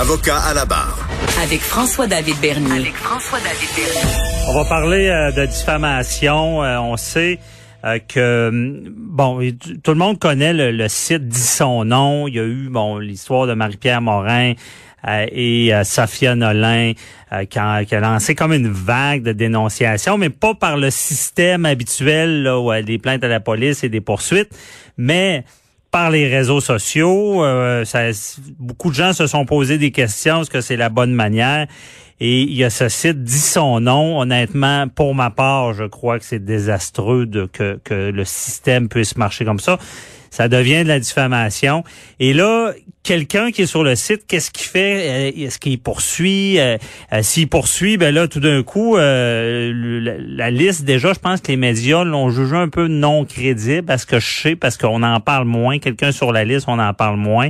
Avocat à la barre. Avec François-David Bernier. Avec François-David Bernier. On va parler euh, de diffamation. Euh, on sait euh, que bon, tout le monde connaît le, site dit son nom. Il y a eu bon l'histoire de Marie-Pierre Morin et Sophia Nolin qui a, qui, a, lancé comme une vague de dénonciation, mais pas par le système habituel là, où a des plaintes à la police et des poursuites, mais par les réseaux sociaux. Euh, ça, beaucoup de gens se sont posé des questions. Est-ce que c'est la bonne manière? Et il y a ce site dit son nom. Honnêtement, pour ma part, je crois que c'est désastreux de, que, que le système puisse marcher comme ça ça devient de la diffamation. Et là, quelqu'un qui est sur le site, qu'est-ce qu'il fait? Euh, Est-ce qu'il poursuit? Euh, euh, S'il poursuit, ben là, tout d'un coup, la, liste déjà, je pense que les médias l'ont jugé un peu non crédible, parce que je sais, parce qu'on en parle moins. Quelqu'un sur la liste, on en parle moins.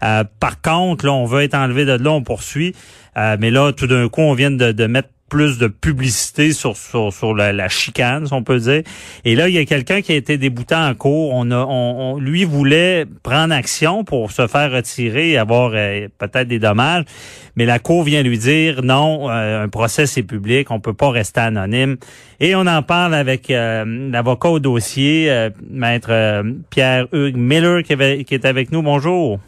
par contre, là, on veut être enlevé de là, on poursuit. mais là, tout d'un coup, on vient de, de mettre plus de publicité sur sur, sur la, chicane, si on peut dire. Et là, il y a quelqu'un qui a été débouté en cours. On a, on, lui voulait prendre action pour se faire retirer et avoir euh, peut-être des dommages, mais la cour vient lui dire non, euh, un procès c'est public, on peut pas rester anonyme. Et on en parle avec euh, l'avocat au dossier, maître Pierre Hugues Miller, qui, qui est avec nous. Bonjour.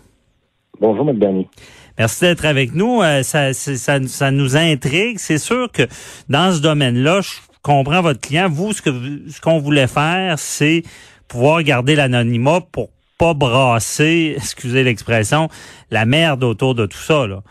Bonjour, M. Bernier. Merci d'être avec nous. Euh, ça, ça, ça, nous intrigue. C'est sûr que dans ce domaine-là, je comprends votre client. Vous, ce que ce qu'on voulait faire, c'est pouvoir garder l'anonymat pour pas brasser, excusez l'expression, la merde autour de tout ça. Là.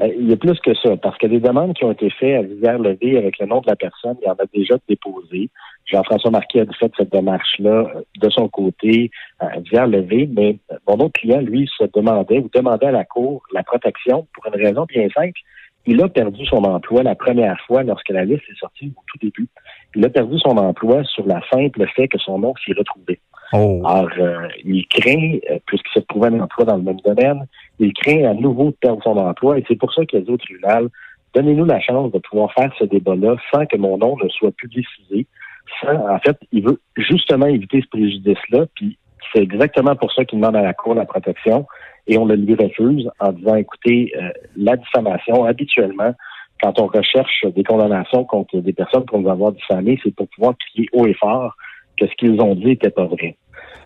Euh, il y a plus que ça, parce que les demandes qui ont été faites à visière levée avec le nom de la personne, il y en a déjà déposé. Jean-François Marquet a fait cette démarche-là euh, de son côté, à visière levée, mais mon autre client, lui, se demandait ou demandait à la Cour la protection pour une raison bien simple. Il a perdu son emploi la première fois lorsque la liste est sortie au tout début. Il a perdu son emploi sur la simple fait que son nom s'y retrouvait. Oh. Alors, euh, il craint, euh, puisqu'il se trouvait un emploi dans le même domaine, il craint à nouveau de perdre son emploi et c'est pour ça qu'il a dit au tribunal, donnez-nous la chance de pouvoir faire ce débat-là sans que mon nom ne soit publicisé. en fait, il veut justement éviter ce préjudice-là, puis c'est exactement pour ça qu'il demande à la Cour la protection et on le lui refuse en disant, écoutez, euh, la diffamation, habituellement, quand on recherche des condamnations contre des personnes qu'on va avoir diffamées, c'est pour pouvoir crier haut et fort que ce qu'ils ont dit n'était pas vrai.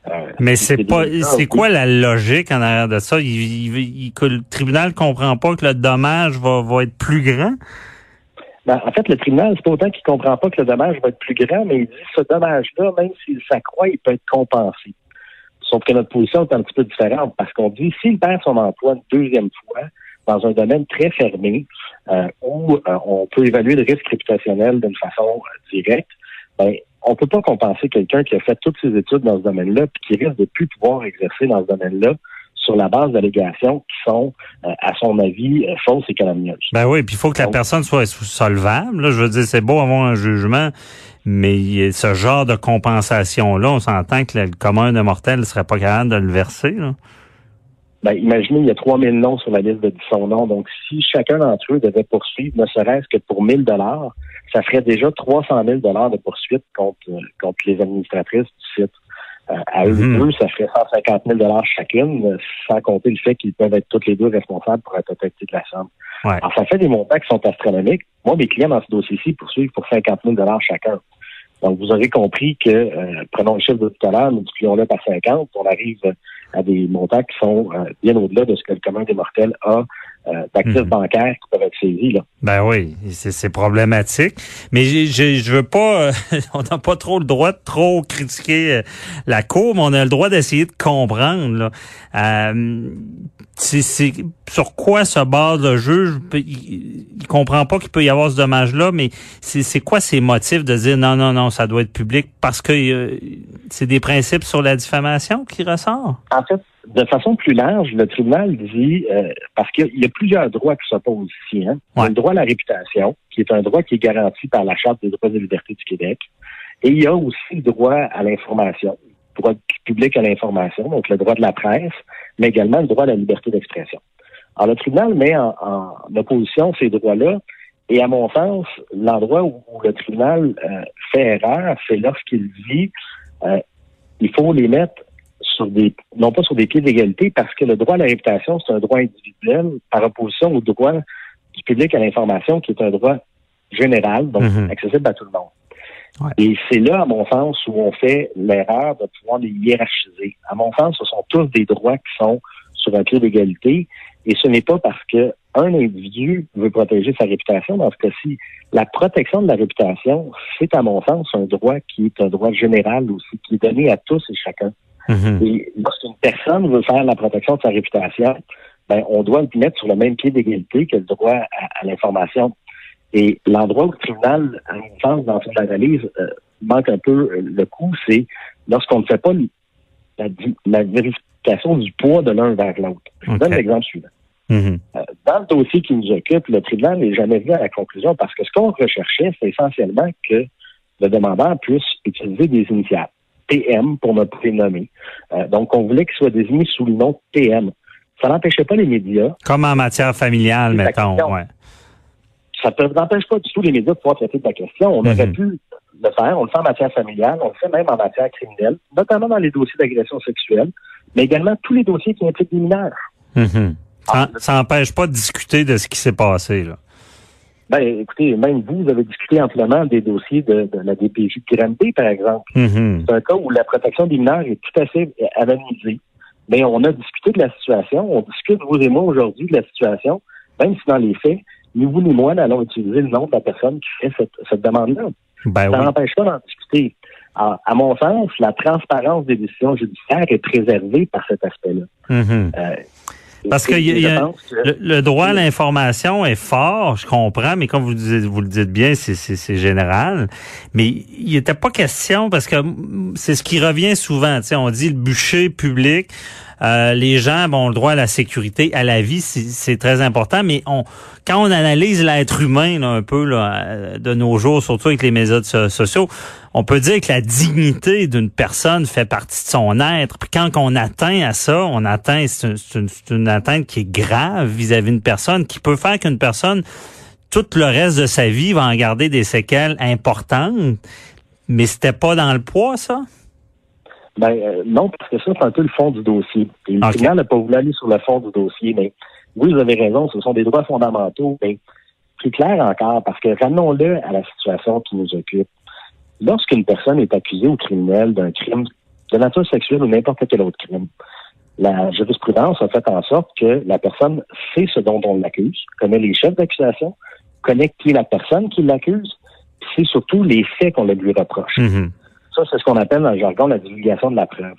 Euh, mais c'est pas, c'est quoi la logique en arrière de ça? Il, que le tribunal comprend pas que le dommage va, va être plus grand? Ben, en fait, le tribunal, c'est pas autant qu'il comprend pas que le dommage va être plus grand, mais il dit ce dommage-là, même s'il s'accroît, il peut être compensé. Sauf que notre position est un petit peu différente parce qu'on dit s'il perd son emploi une deuxième fois dans un domaine très fermé euh, où euh, on peut évaluer le risque réputationnel d'une façon directe, ben, on peut pas compenser quelqu'un qui a fait toutes ses études dans ce domaine-là puis qui risque de plus pouvoir exercer dans ce domaine-là sur la base d'allégations qui sont, euh, à son avis, euh, fausses et calomnieuses. Ben oui, puis il faut que la personne soit solvable. Là, je veux dire, c'est beau avoir un jugement, mais ce genre de compensation-là, on s'entend que le commun de mortel ne serait pas capable de le verser. Là. Ben, imaginez, il y a 3000 noms sur la liste de son nom. Donc, si chacun d'entre eux devait poursuivre, ne serait-ce que pour 1000 dollars, ça ferait déjà 300 000 dollars de poursuite contre, contre les administratrices du site. Euh, à eux mhm. deux, ça ferait 150 000 dollars chacune, sans compter le fait qu'ils peuvent être toutes les deux responsables pour la totalité de la somme. Alors, ça fait des montants qui sont astronomiques. Moi, mes clients dans ce dossier-ci poursuivent pour 50 000 dollars chacun. Donc, vous aurez compris que, euh, prenons le chiffre de tout à l'heure, multiplions-le par 50, on arrive à des montants qui sont euh, bien au-delà de ce que le commun des mortels a euh, d'actifs mhm. bancaires qui peuvent être saisis. Là. Ben oui, c'est problématique. Mais je je veux pas, euh, on n'a pas trop le droit de trop critiquer euh, la Cour, mais on a le droit d'essayer de comprendre. Là. Euh, c'est sur quoi se base le juge il, il comprend pas qu'il peut y avoir ce dommage-là, mais c'est quoi ses motifs de dire non, non, non, ça doit être public parce que c'est des principes sur la diffamation qui ressort? En fait, de façon plus large, le tribunal dit, euh, parce qu'il y a plusieurs droits qui s'opposent ici. Hein. Il y a le droit à la réputation, qui est un droit qui est garanti par la Charte des droits et libertés du Québec. Et il y a aussi le droit à l'information, droit public à l'information, donc le droit de la presse, mais également le droit à la liberté d'expression. Alors, le tribunal met en, opposition ces droits-là, et à mon sens, l'endroit où, le tribunal euh, fait erreur, c'est lorsqu'il dit euh, il faut les mettre sur des, non pas sur des pieds d'égalité, parce que le droit à la réputation, c'est un droit individuel par opposition au droit du public à l'information, qui est un droit général, donc Mhm. accessible à tout le monde. Ouais. Et c'est là, à mon sens, où on fait l'erreur de pouvoir les hiérarchiser. À mon sens, ce sont tous des droits qui sont sur un pied d'égalité, et ce n'est pas parce que un individu veut protéger sa réputation. Dans ce cas-ci, la protection de la réputation, c'est à mon sens un droit qui est un droit général aussi, qui est donné à tous et chacun. Mhm. Et lorsqu'une personne veut faire la protection de sa réputation, ben, on doit le mettre sur le même pied d'égalité que le droit à, à l'information. Et l'endroit où le tribunal, à mon sens, dans son analyse, euh, manque un peu euh, le coup, c'est lorsqu'on ne fait pas la, la vérification du poids de l'un vers l'autre. Je vous donne l'exemple suivant. Mhm. Euh, Dans le dossier qui nous occupe, le tribunal n'est jamais venu à la conclusion parce que ce qu'on recherchait, c'est essentiellement que le demandeur puisse utiliser des initiales. PM, pour ne pas les nommer. Euh, donc, on voulait qu'il soit désigné sous le nom PM. Ça n'empêchait pas les médias. Comme en matière familiale, mettons. Ouais. Ça ne n'empêche pas du tout les médias de pouvoir traiter de la question. On Mhm. aurait pu le faire. On le fait en matière familiale. On le fait même en matière criminelle, notamment dans les dossiers d'agression sexuelle, mais également tous les dossiers qui impliquent des mineurs. Mhm. Ah, Ça- Ça n'empêche pas de discuter de ce qui s'est passé. Là. Ben, écoutez, même vous, vous avez discuté amplement des dossiers de, de la DPJ de Granby, par exemple. Mhm. C'est un cas où la protection des mineurs est tout à fait anonymisée. Mais on a discuté de la situation, on discute, vous et moi, aujourd'hui, de la situation, même si dans les faits, ni vous ni moi n'allons utiliser le nom de la personne qui fait cette, cette demande-là. Ben Ça oui. n'empêche pas d'en discuter. À, à mon sens, la transparence des décisions judiciaires est préservée par cet aspect-là. Mhm. Euh, Parce que y a- et y a- je pense que- Le, le droit à l'information est fort, je comprends, mais comme vous, dites- vous le dites bien, c'est- général. Mais il n'était pas question, parce que c'est ce qui revient souvent. On dit le bûcher public, euh, les gens ont le droit à la sécurité, à la vie, c'est très important, mais on quand on analyse l'être humain là, un peu là, euh, de nos jours, surtout avec les médias so- sociaux, on peut dire que la dignité d'une personne fait partie de son être. Puis quand on atteint à ça, on atteint, c'est une, une atteinte qui est grave vis-à-vis d'une personne, qui peut faire qu'une personne, tout le reste de sa vie, va en garder des séquelles importantes. Mais c'était pas dans le poids, ça? Ben euh, non, parce que ça, c'est un peu le fond du dossier. Et le Ok. tribunal n'a pas voulu aller sur le fond du dossier, mais oui, vous avez raison, ce sont des droits fondamentaux, mais plus clair encore, parce que ramenons-le à la situation qui nous occupe. Lorsqu'une personne est accusée au criminel d'un crime de nature sexuelle ou n'importe quel autre crime, la jurisprudence a fait en sorte que la personne sait ce dont on l'accuse, connaît les chefs d'accusation, connaît qui est la personne qui l'accuse, c'est surtout les faits qu'on lui reproche. Mhm. Ça, c'est ce qu'on appelle dans le jargon la divulgation de la preuve.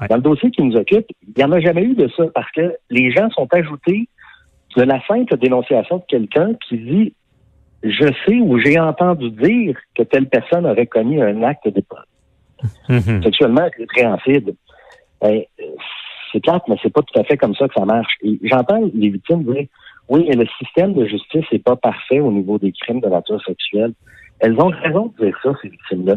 Ouais. Dans le dossier qui nous occupe, il n'y en a jamais eu de ça parce que les gens sont ajoutés de la simple dénonciation de quelqu'un qui dit je sais ou j'ai entendu dire que telle personne aurait commis un acte de Mhm. sexuellement répréhensible. Ben, c'est clair, mais c'est pas tout à fait comme ça que ça marche. Et j'entends les victimes dire oui, mais le système de justice n'est pas parfait au niveau des crimes de nature sexuelle. Elles ont raison de dire ça, ces victimes-là.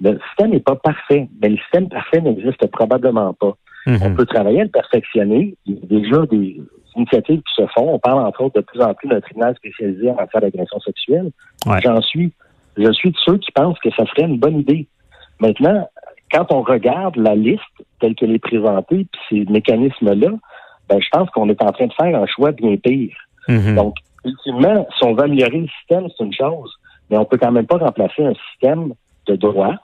Le système n'est pas parfait, mais le système parfait n'existe probablement pas. On Mhm. peut travailler à le perfectionner. Il y a déjà des initiatives qui se font. On parle entre autres de plus en plus d'un tribunal spécialisé en matière d'agression sexuelle. Ouais. J'en suis. Je suis de ceux qui pensent que ça serait une bonne idée. Maintenant, quand on regarde la liste telle qu'elle est présentée, puis ces mécanismes-là, ben, je pense qu'on est en train de faire un choix bien pire. Mhm. Donc, ultimement, si on veut améliorer le système, c'est une chose, mais on peut quand même pas remplacer un système de droit,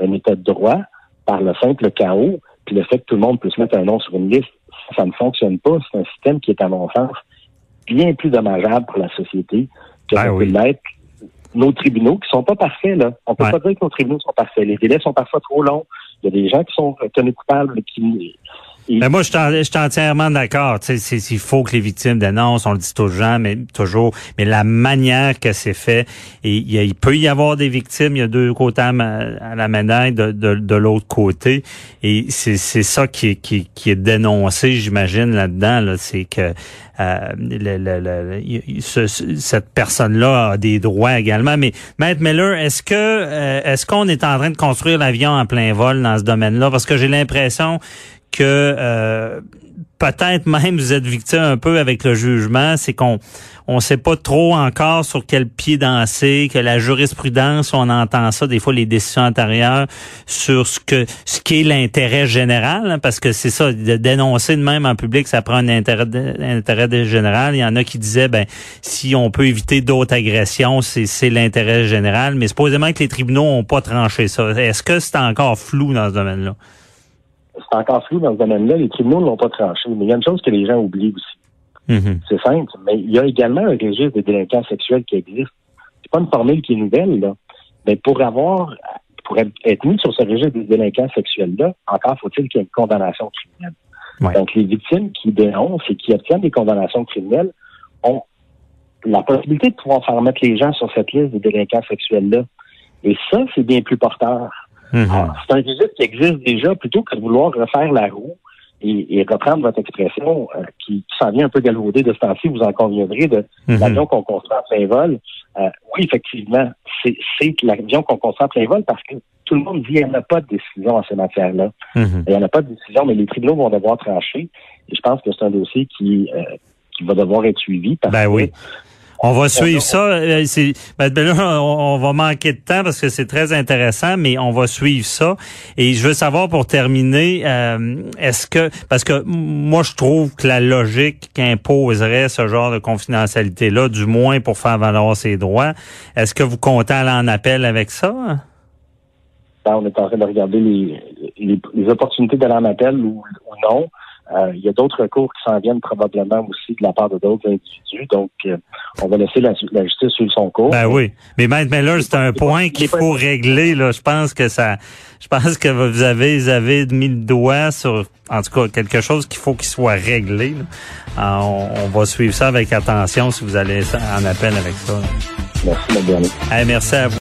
un état de droit, par le simple chaos, puis le fait que tout le monde puisse mettre un nom sur une liste. Ça, ne fonctionne pas. C'est un système qui est, à mon sens, bien plus dommageable pour la société que ça oui. l'être nos tribunaux qui sont pas parfaits, là. On peut Ouais. pas dire que nos tribunaux sont parfaits. Les délais sont parfois trop longs. Il y a des gens qui sont tenus coupables, qui, Mais moi, je suis entièrement d'accord. Il faut que les victimes dénoncent, on le dit toujours, mais toujours. Mais la manière que c'est fait, il, peut y avoir des victimes. Il y a deux côtés à, à la médaille de, de, de l'autre côté, et c'est ça qui est, qui, qui est dénoncé, j'imagine là-dedans. Là, c'est que euh, le, le- le- ce- cette personne-là a des droits également. Mais Maître Miller, est-ce que euh, est-ce qu'on est en train de construire l'avion en plein vol dans ce domaine-là? Parce que j'ai l'impression que euh, peut-être même vous êtes victime un peu avec le jugement, c'est qu'on on sait pas trop encore sur quel pied danser, que la jurisprudence, on entend ça des fois les décisions antérieures sur ce que ce qui est l'intérêt général, hein, parce que c'est ça, de dénoncer de même en public, ça prend un intérêt, intérêt général. Il y en a qui disaient ben si on peut éviter d'autres agressions, c'est l'intérêt général, mais supposément que les tribunaux ont pas tranché ça. Est-ce que c'est encore flou dans ce domaine-là? C'est encore flou dans ce domaine-là. Les tribunaux ne l'ont pas tranché. Mais il y a une chose que les gens oublient aussi. Mm-hmm. C'est simple. Mais il y a également un registre des délinquants sexuels qui existe. C'est pas une formule qui est nouvelle, là. Mais pour avoir, pour être mis sur ce registre des délinquants sexuels-là, encore faut-il qu'il y ait une condamnation criminelle. Donc, les victimes qui dénoncent et qui obtiennent des condamnations criminelles ont la possibilité de pouvoir faire mettre les gens sur cette liste des délinquants sexuels-là. Et ça, c'est bien plus porteur. Mm-hmm. C'est un registre qui existe déjà plutôt que de vouloir refaire la roue et, reprendre votre expression euh, qui, s'en vient un peu galvaudée de ce temps-ci, vous en conviendrez, de mm-hmm. l'avion qu'on construit en plein vol. Euh, oui, effectivement, c'est l'avion qu'on construit en plein vol parce que tout le monde dit qu'il n'y en a pas de décision en ces matières-là. Mm-hmm. Il n'y en a pas de décision, mais les tribunaux vont devoir trancher. Et je pense que c'est un dossier qui, euh, qui va devoir être suivi parce ben que oui. On va suivre ça. Euh, ben, ben on, va manquer de temps parce que c'est très intéressant, mais on va suivre ça. Et je veux savoir pour terminer, euh, est-ce que parce que moi je trouve que la logique imposerait ce genre de confidentialité-là, du moins pour faire valoir ses droits, est-ce que vous comptez aller en appel avec ça? Ben, on est en train de regarder les, les, opportunités d'aller en appel ou non. Euh, il y a d'autres recours qui s'en viennent probablement aussi de la part de d'autres individus. Donc, euh, on va laisser la, justice suivre son cours. Ben oui. Mais Maître Miller, c'est un point qu'il faut régler. Là. Je pense que ça. Je pense que vous avez, vous avez mis le doigt sur, en tout cas, quelque chose qu'il faut qu'il soit réglé. on, va suivre ça avec attention si vous allez en appel avec ça. Merci, madame. merci à vous.